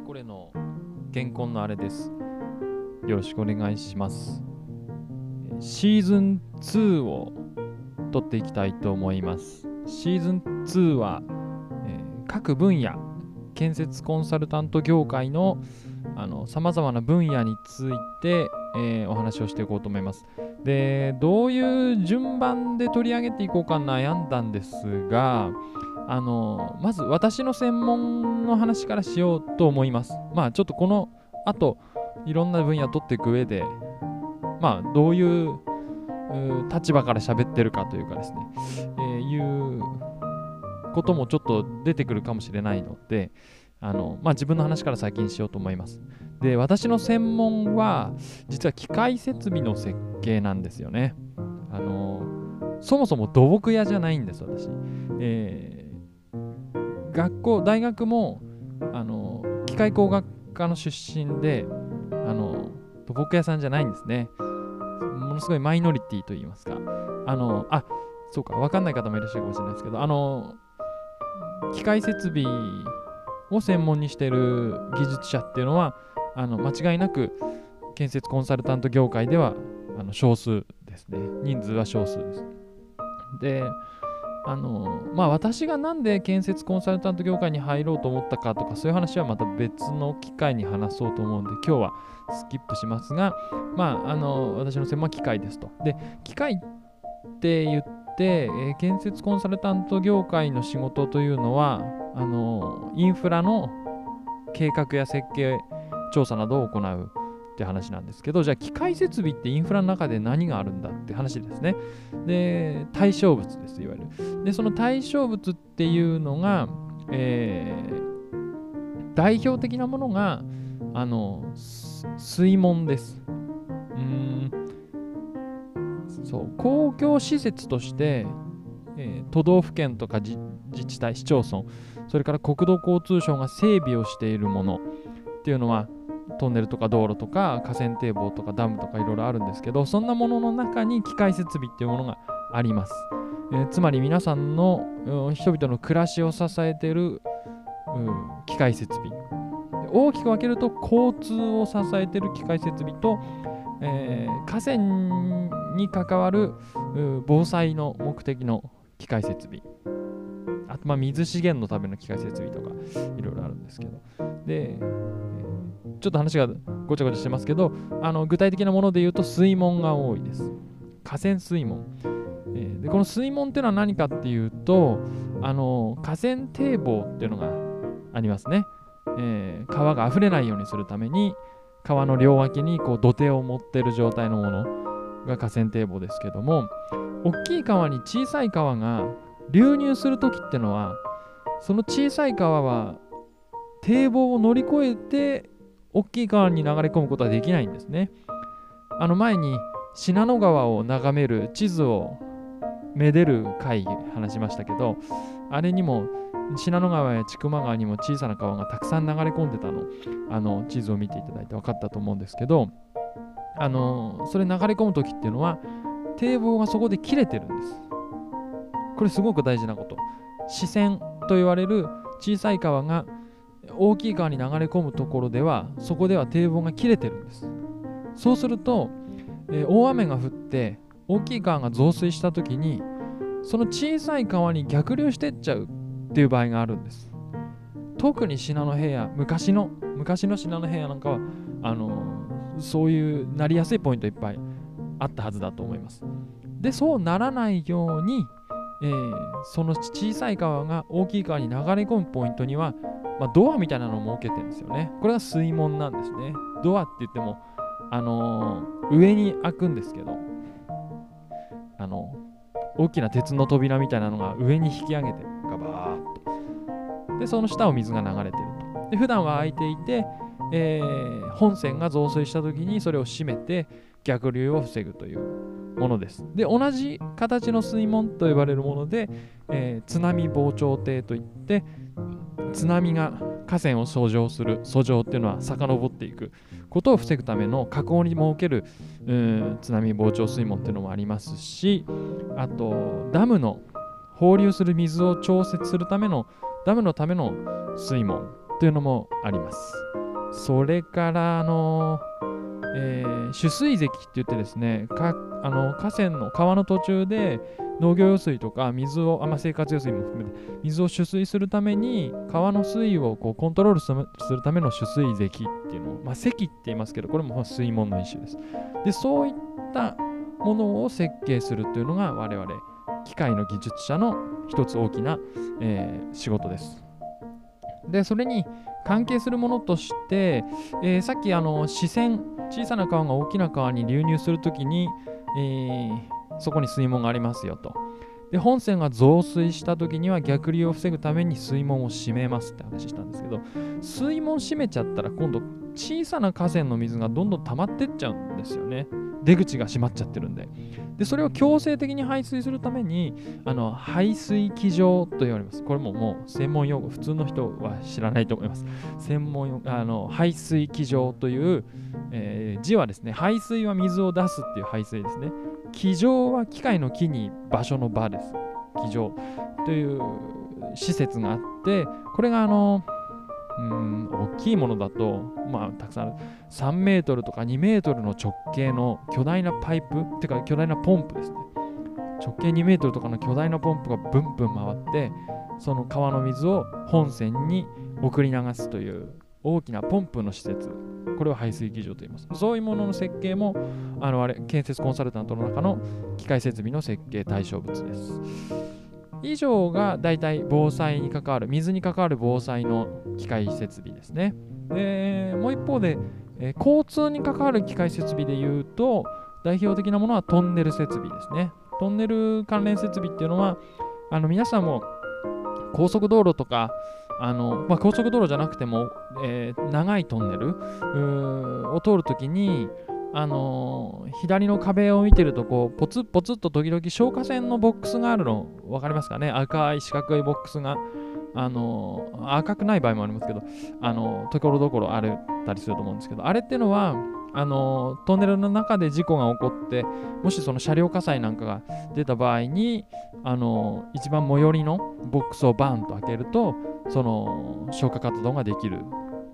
れこれの健康のあれです。よろしくお願いします。シーズン2を撮っていきたいと思います。シーズン2は、えー各分野、建設コンサルタント業界のさまざまな分野について、えーお話をしていこうと思います。で、どういう順番で取り上げていこうか悩んだんですが、あのまず私の専門の話からしようと思います。まあちょっとこの後いろんな分野を取っていく上でまあどういう立場から喋ってるかというかですね、えーいうこともちょっと出てくるかもしれないのであのまあ自分の話から先にしようと思います。で私の専門は実は機械設備の設計なんですよね。あのそもそも土木屋じゃないんです私。えー学校大学もあの機械工学科の出身であの土木屋さんじゃないんですね。ものすごいマイノリティと言いますか。あのあそうか分かんない方もいらっしゃるかもしれないですけどあの機械設備を専門にしている技術者っていうのはあの間違いなく建設コンサルタント業界ではあの少数ですね。人数は少数です。であのまあ私がなんで建設コンサルタント業界に入ろうと思ったかとかそういう話はまた別の機会に話そうと思うんで今日はスキップしますがまああの私の専門は機械ですと。で機械って言って、えー建設コンサルタント業界の仕事というのはあのインフラの計画や設計調査などを行う。って話なんですけどじゃあ機械設備ってインフラの中で何があるんだって話ですね。で対象物ですいわゆる。でその対象物っていうのが、えー代表的なものがあの水門です。うん。そう公共施設として、えー都道府県とか自自治体市町村それから国土交通省が整備をしているものっていうのはトンネルとか道路とか河川堤防とかダムとかいろいろあるんですけどそんなものの中に機械設備っていうものがあります、えーつまり皆さんの人々の暮らしを支えているうん機械設備。大きく分けると交通を支えている機械設備と、えー河川に関わる防災の目的の機械設備。あとまあ水資源のための機械設備とかいろいろあるんですけど。で、ちょっと話がごちゃごちゃしてますけどあの具体的なもので言うと水門が多いです。河川水門、えーでこの水門っていうのは何かっていうとあの河川堤防っていうのがありますね、えー川が溢れないようにするために川の両脇にこう土手を持ってる状態のものが河川堤防ですけども大きい川に小さい川が流入する時ってのはその小さい川は堤防を乗り越えて大きい川に流れ込むことはできないんですね。あの前に信濃川を眺める地図をめでる会話しましたけどあれにも信濃川や千曲川にも小さな川がたくさん流れ込んでたのあの地図を見ていただいて分かったと思うんですけどあのそれ流れ込む時っていうのは堤防がそこで切れてるんですこれすごく大事なこと視線と言われる小さい川が大きい川に流れ込むところではそこでは堤防が切れてるんです。そうすると、えー大雨が降って大きい川が増水した時にその小さい川に逆流してっちゃうっていう場合があるんです。特に信濃平野昔の昔の信濃平野なんかはあのそういうなりやすいポイントいっぱいあったはずだと思います。でそうならないように、えーその小さい川が大きい川に流れ込むポイントには、まあ、ドアみたいなのを設けてるんですよね。これが水門なんですね。ドアって言ってもあのー上に開くんですけどあの大きな鉄の扉みたいなのが上に引き上げてガバーッと。でその下を水が流れてると。で普段は開いていて、えー本線が増水した時にそれを閉めて逆流を防ぐというものですで同じ形の水門と呼ばれるもので、えー津波防潮堤といって津波が河川を遡上する遡上っていうのは遡っていくことを防ぐための河口に設けるうー津波防潮水門っていうのもありますしあとダムの放流する水を調節するためのダムのための水門というのもあります。それからあのえー、取水堰って言ってですねかあの河川の川の途中で農業用水とか水を、あまあ、生活用水も含めて水を取水するために川の水位をこうコントロールするための取水堰っていうのを、まあ、堰って言いますけどこれも水門の一種です。でそういったものを設計するというのが我々機械の技術者の一つ大きな、えー、仕事です。でそれに関係するものとして、えー、さっきあの視線小さな川が大きな川に流入するときに、えーそこに水門がありますよと。で本線が増水した時には逆流を防ぐために水門を閉めますって話したんですけど水門閉めちゃったら今度小さな河川の水がどんどん溜まってっちゃうんですよね出口が閉まっちゃってるんで。でそれを強制的に排水するためにあの排水機場と言われます。これももう専門用語普通の人は知らないと思います。専門あの排水機場という、えー、字はですね排水は水を出すっていう排水ですね。机上は機械の木に場所の場です。机上という施設があって、これがあの、うん、大きいものだと、まあ、たくさんある。3メートルとか2メートルの直径の巨大なパイプ、ってか巨大なポンプですね。直径2メートルとかの巨大なポンプがブンブン回って、その川の水を本線に送り流すという大きなポンプの施設これを排水機場と言います。そういうものの設計も、あのあれ、建設コンサルタントの中の機械設備の設計対象物です。以上が大体防災に関わる、水に関わる防災の機械設備ですね。で、もう一方で、え交通に関わる機械設備で言うと、代表的なものはトンネル設備ですね。トンネル関連設備っていうのは、あの皆さんも高速道路とか、あのまあ、高速道路じゃなくても、えー、長いトンネルを通るときに、あのー、左の壁を見てるとこうポツッポツと時々消火栓のボックスがあるの分かりますかね？赤い四角いボックスが、あのー、赤くない場合もありますけど、あのところどころあったりすると思うんですけどあれっていうのはあのトンネルの中で事故が起こってもしその車両火災なんかが出た場合にあの一番最寄りのボックスをバーンと開けるとその消火活動ができる。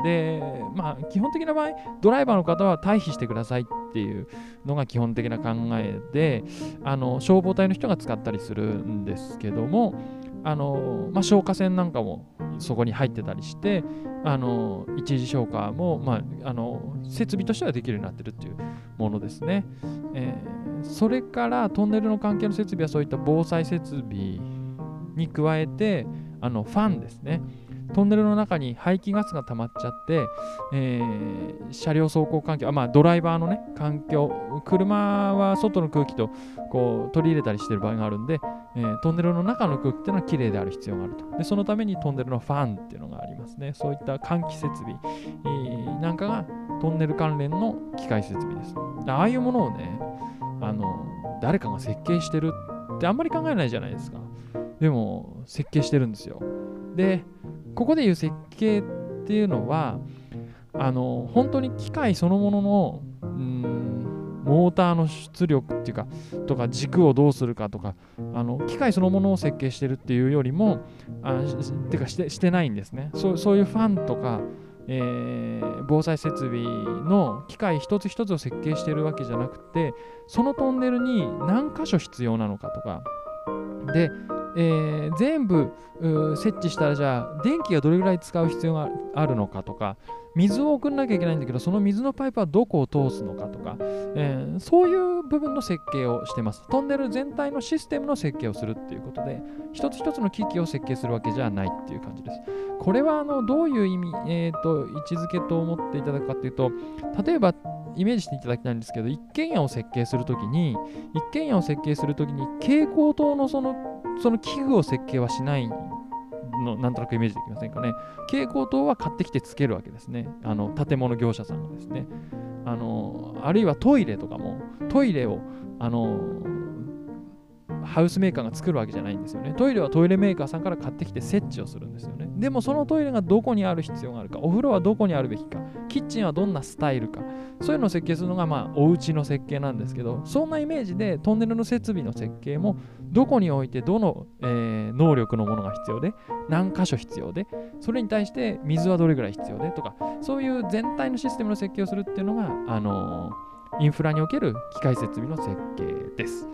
でまあ基本的な場合ドライバーの方は退避してくださいっていうのが基本的な考えであの消防隊の人が使ったりするんですけどもあの、まあ、消火栓なんかもそこに入ってたりしてあの一時消火も、まあ、あの設備としてはできるようになってるっていうものですね、えー、それからトンネルの関係の設備はそういった防災設備に加えてあのファンですね。トンネルの中に排気ガスが溜まっちゃって、えー、車両走行環境あ、まあ、ドライバーのね環境車は外の空気とこう取り入れたりしてる場合があるんで、えー、トンネルの中の空気っていうのは綺麗である必要があると。でそのためにトンネルのファンっていうのがありますね。そういった換気設備、えー、なんかがトンネル関連の機械設備です。ああいうものをねあの誰かが設計してるってあんまり考えないじゃないですか。でも設計してるんですよ。でここでいう設計っていうのはあの本当に機械そのもののうんモーターの出力っていうかとか軸をどうするかとかあの機械そのものを設計してるっていうよりもあてかしてしてないんですね。そうそういうファンとか、えー、防災設備の機械一つ一つを設計してるわけじゃなくてそのトンネルに何箇所必要なのかとか。でえー、全部設置したらじゃあ電気がどれぐらい使う必要があるのかとか水を送らなきゃいけないんだけどその水のパイプはどこを通すのかとか、えー、そういう部分の設計をしてます。トンネル全体のシステムの設計をするっていうことで一つ一つの機器を設計するわけじゃないっていう感じです。これはあのどういう意味、えーと、位置づけと思っていただくかっていうと例えばイメージしていただきたいんですけど一軒家を設計するときに一軒家を設計するときに蛍光灯のそのその器具を設計はしないのなんとなくイメージできませんかね。蛍光灯は買ってきてつけるわけですね。あの建物業者さんがですね。あのあるいはトイレとかもトイレをあのハウスメーカーが作るわけじゃないんですよね。トイレはトイレメーカーさんから買ってきて設置をするんですよね。でもそのトイレがどこにある必要があるか、お風呂はどこにあるべきか、キッチンはどんなスタイルか、そういうのを設計するのが、まあ、お家の設計なんですけど、そんなイメージでトンネルの設備の設計も、どこに置いて、どの、えー、能力のものが必要で、何箇所必要で、それに対して水はどれぐらい必要でとか、そういう全体のシステムの設計をするっていうのが、あのー、インフラにおける機械設備の設計です。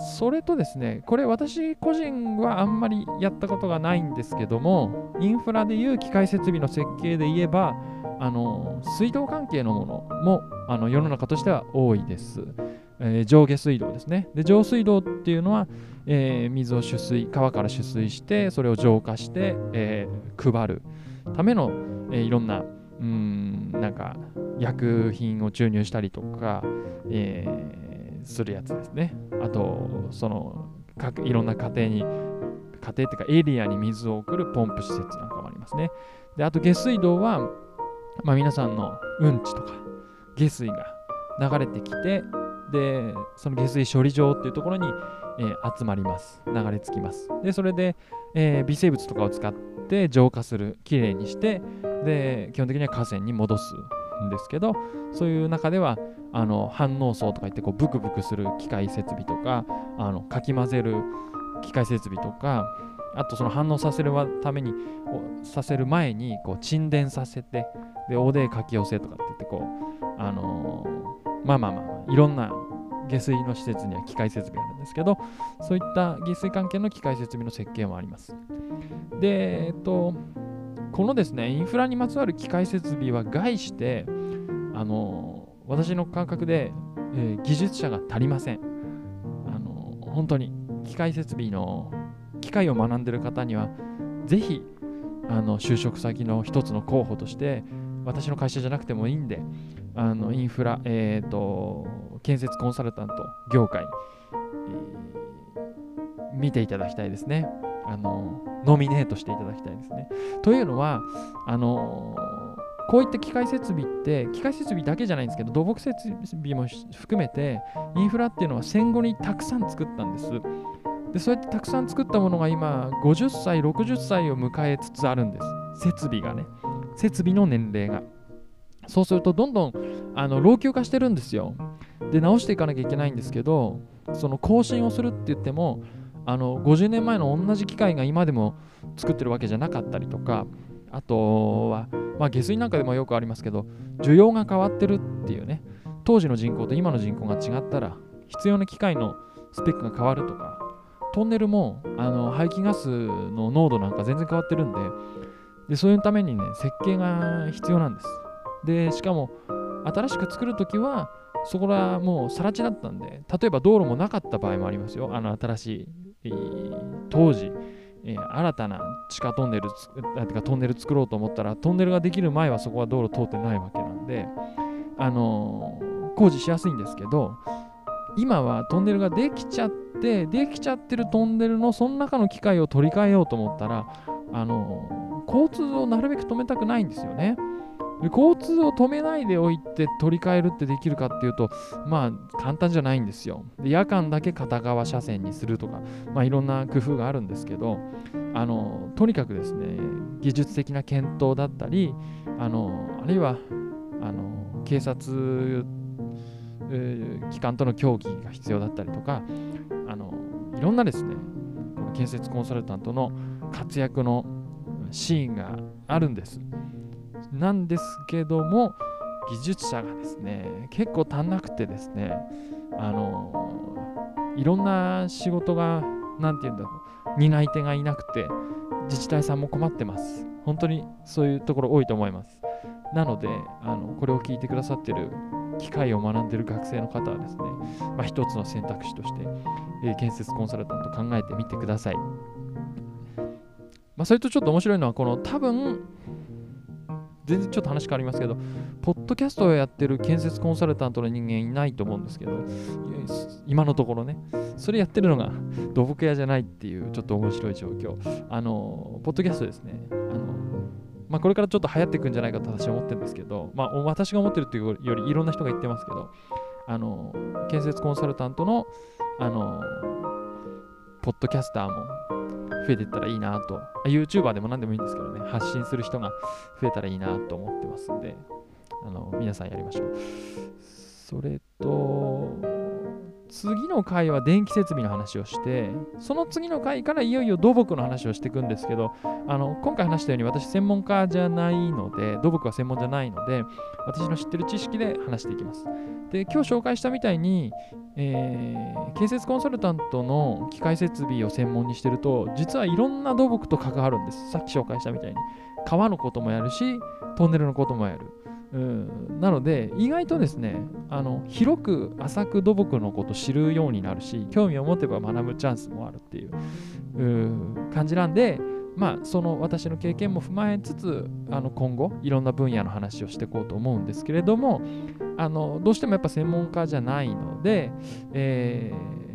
それとですね、これ私個人はあんまりやったことがないんですけども、インフラでいう機械設備の設計で言えば、あの水道関係のものもあの世の中としては多いです。えー、上下水道ですね。で上水道っていうのは、えー、水を取水、川から取水して、それを浄化して、えー、配るための、えいろんな、うん、なんか薬品を注入したりとか、えするやつですね。あと、その、いろんな家庭に、家庭っていうかエリアに水を送るポンプ施設なんかもありますね。で、あと下水道は、まあ、皆さんのうんちとか下水が流れてきて、で、その下水処理場っていうところに、えー、集まります。流れ着きます。で、それで、えー、微生物とかを使って浄化する、きれいにして、で、基本的には河川に戻すんですけど、そういう中では、あの反応層とか言ってこうブクブクする機械設備とかあのかき混ぜる機械設備とかあとその反応させるためにさせる前にこう沈殿させてでおでかき寄せとかって言ってこうあのー、まあまあまあいろんな下水の施設には機械設備があるんですけどそういった下水関係の機械設備の設計もあります。でえっとこのですねインフラにまつわる機械設備は概してあの私の感覚で、えー、技術者が足りません。あの本当に機械設備の機械を学んでる方には、ぜひあの就職先の一つの候補として、私の会社じゃなくてもいいんで、あのインフラ、えーと、建設コンサルタント業界、えー、見ていただきたいですね。あのノミネートしていただきたいですね。というのは、あのこういった機械設備って機械設備だけじゃないんですけど土木設備も含めてインフラっていうのは戦後にたくさん作ったんです。でそうやってたくさん作ったものが今50歳60歳を迎えつつあるんです。設備がね。設備の年齢が。そうするとどんどんあの老朽化してるんですよ。で直していかなきゃいけないんですけどその更新をするって言ってもあの50年前の同じ機械が今でも作ってるわけじゃなかったりとかあとは、まあ、下水なんかでもよくありますけど、需要が変わってるっていうね、当時の人口と今の人口が違ったら、必要な機械のスペックが変わるとか、トンネルもあの排気ガスの濃度なんか全然変わってるんでで、そういうためにね、設計が必要なんです。で、しかも、新しく作るときは、そこらもう更地だったんで、例えば道路もなかった場合もありますよ。あの新しい、当時、新たな地下トンネルてかトンネル作ろうと思ったらトンネルができる前はそこは道路通ってないわけなんで、あのー、工事しやすいんですけど今はトンネルができちゃってできちゃってるトンネルのその中の機械を取り替えようと思ったら、あのー、交通をなるべく止めたくないんですよね。で交通を止めないでおいて取り替えるってできるかっていうと、まあ簡単じゃないんですよ。で夜間だけ片側車線にするとか、まあいろんな工夫があるんですけど、あのとにかくですね、技術的な検討だったり、あのあるいはあの警察、えー、機関との協議が必要だったりとか、あのいろんなですね、建設コンサルタントの活躍のシーンがあるんです。なんですけども技術者がですね結構足んなくてですねあのいろんな仕事が何て言うんだろう担い手がいなくて自治体さんも困ってます本当にそういうところ多いと思いますなのであのこれを聞いてくださってる機械を学んでる学生の方はですね、まあ、一つの選択肢として、えー、建設コンサルタント考えてみてください。まあ、それとちょっと面白いのは、この多分、全然ちょっと話変わりますけど、ポッドキャストをやってる建設コンサルタントの人間いないと思うんですけど、今のところね、それやってるのが 土木屋じゃないっていうちょっと面白い状況。あの、ポッドキャストですね。あのまあ、これからちょっと流行っていくんじゃないかと私は思ってるんですけど、まあ、私が思ってるっていうよりいろんな人が言ってますけど、あの、建設コンサルタントの、あの、ポッドキャスターも増えていったらいいなと、YouTuber でも何でもいいんですけどね、発信する人が増えたらいいなと思ってますんで、あの皆さんやりましょう。それ、次の回は電気設備の話をしてその次の回からいよいよ土木の話をしていくんですけどあの今回話したように私専門家じゃないので土木は専門じゃないので私の知ってる知識で話していきます。で今日紹介したみたいに、えー、建設コンサルタントの機械設備を専門にしてると実はいろんな土木と関わるんです。さっき紹介したみたいに。川のこともやるしトンネルのこともやる。うん。なので意外とですねあの広く浅く土木のことを知るようになるし興味を持てば学ぶチャンスもあるっていうう感じなんでまあその私の経験も踏まえつつあの今後いろんな分野の話をしていこうと思うんですけれどもあのどうしてもやっぱ専門家じゃないので、えー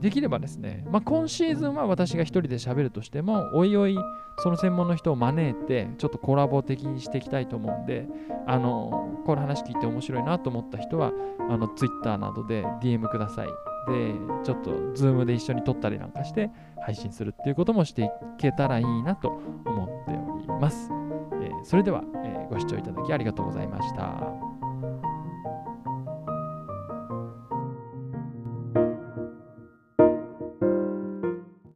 できればですね、まあ、今シーズンは私が一人で喋るとしても、おいおいその専門の人を招いて、ちょっとコラボ的にしていきたいと思うんで、あの、この話聞いて面白いなと思った人は、あの、Twitter などで DM ください。で、ちょっと Zoom で一緒に撮ったりなんかして配信するっていうこともしていけたらいいなと思っております。えー、それでは、えー、ご視聴いただきありがとうございました。